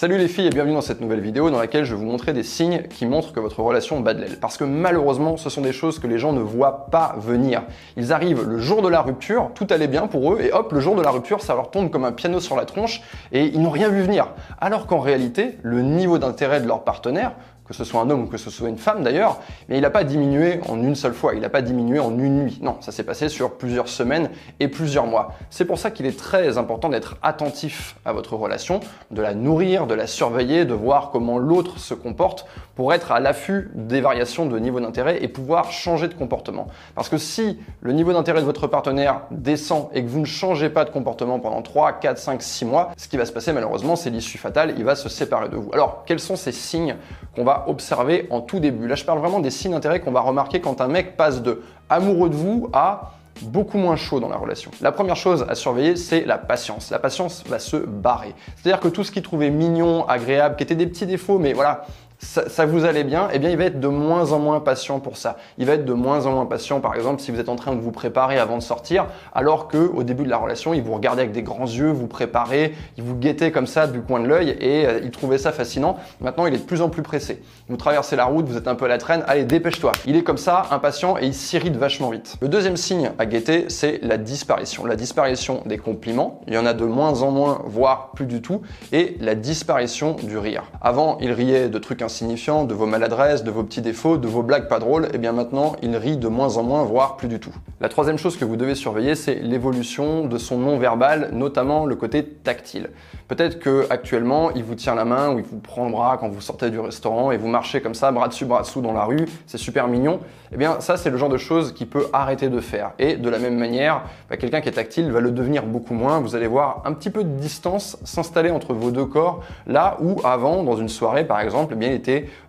Salut les filles et bienvenue dans cette nouvelle vidéo dans laquelle je vais vous montrer des signes qui montrent que votre relation bat de l'aile. Parce que malheureusement, ce sont des choses que les gens ne voient pas venir. Ils arrivent le jour de la rupture, tout allait bien pour eux, et hop, le jour de la rupture, ça leur tombe comme un piano sur la tronche, et ils n'ont rien vu venir. Alors qu'en réalité, le niveau d'intérêt de leur partenaire, que ce soit un homme ou que ce soit une femme d'ailleurs, mais il n'a pas diminué en une seule fois, il n'a pas diminué en une nuit. Non, ça s'est passé sur plusieurs semaines et plusieurs mois. C'est pour ça qu'il est très important d'être attentif à votre relation, de la nourrir, de la surveiller, de voir comment l'autre se comporte pour être à l'affût des variations de niveau d'intérêt et pouvoir changer de comportement. Parce que si le niveau d'intérêt de votre partenaire descend et que vous ne changez pas de comportement pendant 3, 4, 5, 6 mois, ce qui va se passer malheureusement, c'est l'issue fatale, il va se séparer de vous. Alors, quels sont ces signes qu'on va observer en tout début. Là, je parle vraiment des signes d'intérêt qu'on va remarquer quand un mec passe de amoureux de vous à beaucoup moins chaud dans la relation. La première chose à surveiller, c'est la patience. La patience va se barrer. C'est-à-dire que tout ce qu'il trouvait mignon, agréable, qui était des petits défauts, mais voilà, ça, vous allait bien, eh bien il va être de moins en moins patient pour ça. Il va être de moins en moins patient, par exemple, si vous êtes en train de vous préparer avant de sortir, alors que au début de la relation, il vous regardait avec des grands yeux, vous préparez, il vous guettait comme ça du coin de l'œil et euh, il trouvait ça fascinant. Maintenant, il est de plus en plus pressé. Vous traversez la route, vous êtes un peu à la traîne, allez, dépêche-toi. Il est comme ça, impatient et il s'irrite vachement vite. Le deuxième signe à guetter, c'est la disparition. La disparition des compliments, il y en a de moins en moins, voire plus du tout, et la disparition du rire. Avant, il riait de trucs insignifiant de vos maladresses, de vos petits défauts, de vos blagues pas drôles, et eh bien maintenant il rit de moins en moins, voire plus du tout. La troisième chose que vous devez surveiller, c'est l'évolution de son non-verbal, notamment le côté tactile. Peut-être que actuellement il vous tient la main ou il vous prend le bras quand vous sortez du restaurant et vous marchez comme ça, bras dessus, bras dessous dans la rue, c'est super mignon. Eh bien ça c'est le genre de choses qu'il peut arrêter de faire. Et de la même manière, bah, quelqu'un qui est tactile va le devenir beaucoup moins. Vous allez voir un petit peu de distance s'installer entre vos deux corps, là où avant, dans une soirée par exemple, eh bien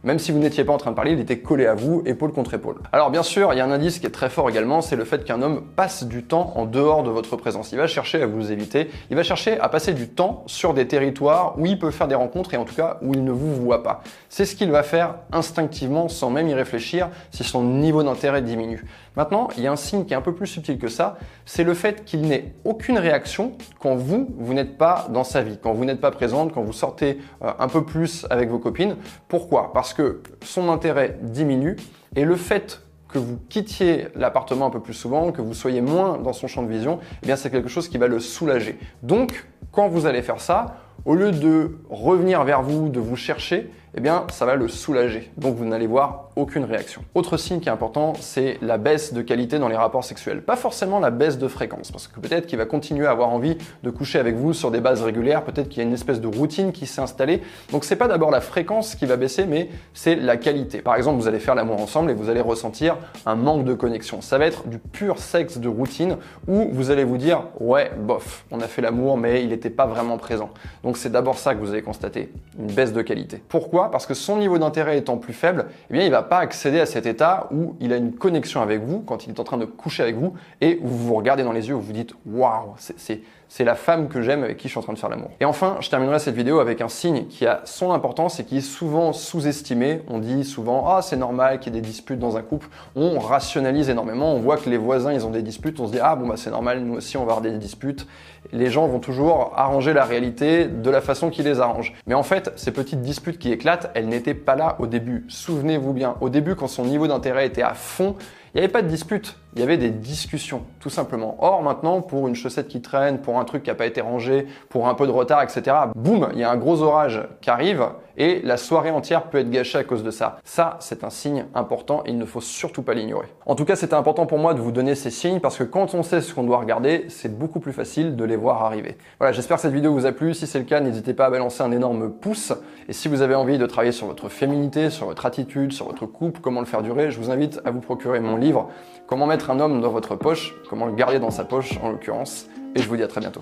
même si vous n'étiez pas en train de parler, il était collé à vous, épaule contre épaule. Alors bien sûr, il y a un indice qui est très fort également, c'est le fait qu'un homme passe du temps en dehors de votre présence. Il va chercher à vous éviter, il va chercher à passer du temps sur des territoires où il peut faire des rencontres et en tout cas où il ne vous voit pas. C'est ce qu'il va faire instinctivement sans même y réfléchir si son niveau d'intérêt diminue. Maintenant, il y a un signe qui est un peu plus subtil que ça, c'est le fait qu'il n'ait aucune réaction quand vous, vous n'êtes pas dans sa vie, quand vous n'êtes pas présente, quand vous sortez euh, un peu plus avec vos copines. Pourquoi? Parce que son intérêt diminue et le fait que vous quittiez l'appartement un peu plus souvent, que vous soyez moins dans son champ de vision, eh c'est quelque chose qui va le soulager. Donc, quand vous allez faire ça, au lieu de revenir vers vous, de vous chercher, eh bien, ça va le soulager. Donc, vous n'allez voir aucune réaction. Autre signe qui est important, c'est la baisse de qualité dans les rapports sexuels. Pas forcément la baisse de fréquence, parce que peut-être qu'il va continuer à avoir envie de coucher avec vous sur des bases régulières, peut-être qu'il y a une espèce de routine qui s'est installée. Donc, c'est pas d'abord la fréquence qui va baisser, mais c'est la qualité. Par exemple, vous allez faire l'amour ensemble et vous allez ressentir un manque de connexion. Ça va être du pur sexe de routine où vous allez vous dire, ouais, bof, on a fait l'amour, mais il n'était pas vraiment présent. Donc, c'est d'abord ça que vous allez constater, une baisse de qualité. Pourquoi Parce que son niveau d'intérêt étant plus faible, eh il va pas accéder à cet état où il a une connexion avec vous quand il est en train de coucher avec vous et vous vous regardez dans les yeux, où vous dites waouh, c'est c'est la femme que j'aime avec qui je suis en train de faire l'amour. Et enfin, je terminerai cette vidéo avec un signe qui a son importance et qui est souvent sous-estimé. On dit souvent ah c'est normal qu'il y ait des disputes dans un couple. On rationalise énormément. On voit que les voisins ils ont des disputes. On se dit ah bon bah c'est normal, nous aussi on va avoir des disputes. Les gens vont toujours arranger la réalité de la façon qui les arrange. Mais en fait, ces petites disputes qui éclatent, elles n'étaient pas là au début. Souvenez-vous bien, au début quand son niveau d'intérêt était à fond, il n'y avait pas de dispute, il y avait des discussions, tout simplement. Or, maintenant, pour une chaussette qui traîne, pour un truc qui n'a pas été rangé, pour un peu de retard, etc., boum, il y a un gros orage qui arrive et la soirée entière peut être gâchée à cause de ça. Ça, c'est un signe important et il ne faut surtout pas l'ignorer. En tout cas, c'était important pour moi de vous donner ces signes parce que quand on sait ce qu'on doit regarder, c'est beaucoup plus facile de les voir arriver. Voilà, j'espère que cette vidéo vous a plu. Si c'est le cas, n'hésitez pas à balancer un énorme pouce. Et si vous avez envie de travailler sur votre féminité, sur votre attitude, sur votre couple, comment le faire durer, je vous invite à vous procurer mon livre Comment mettre un homme dans votre poche, comment le garder dans sa poche en l'occurrence. Et je vous dis à très bientôt.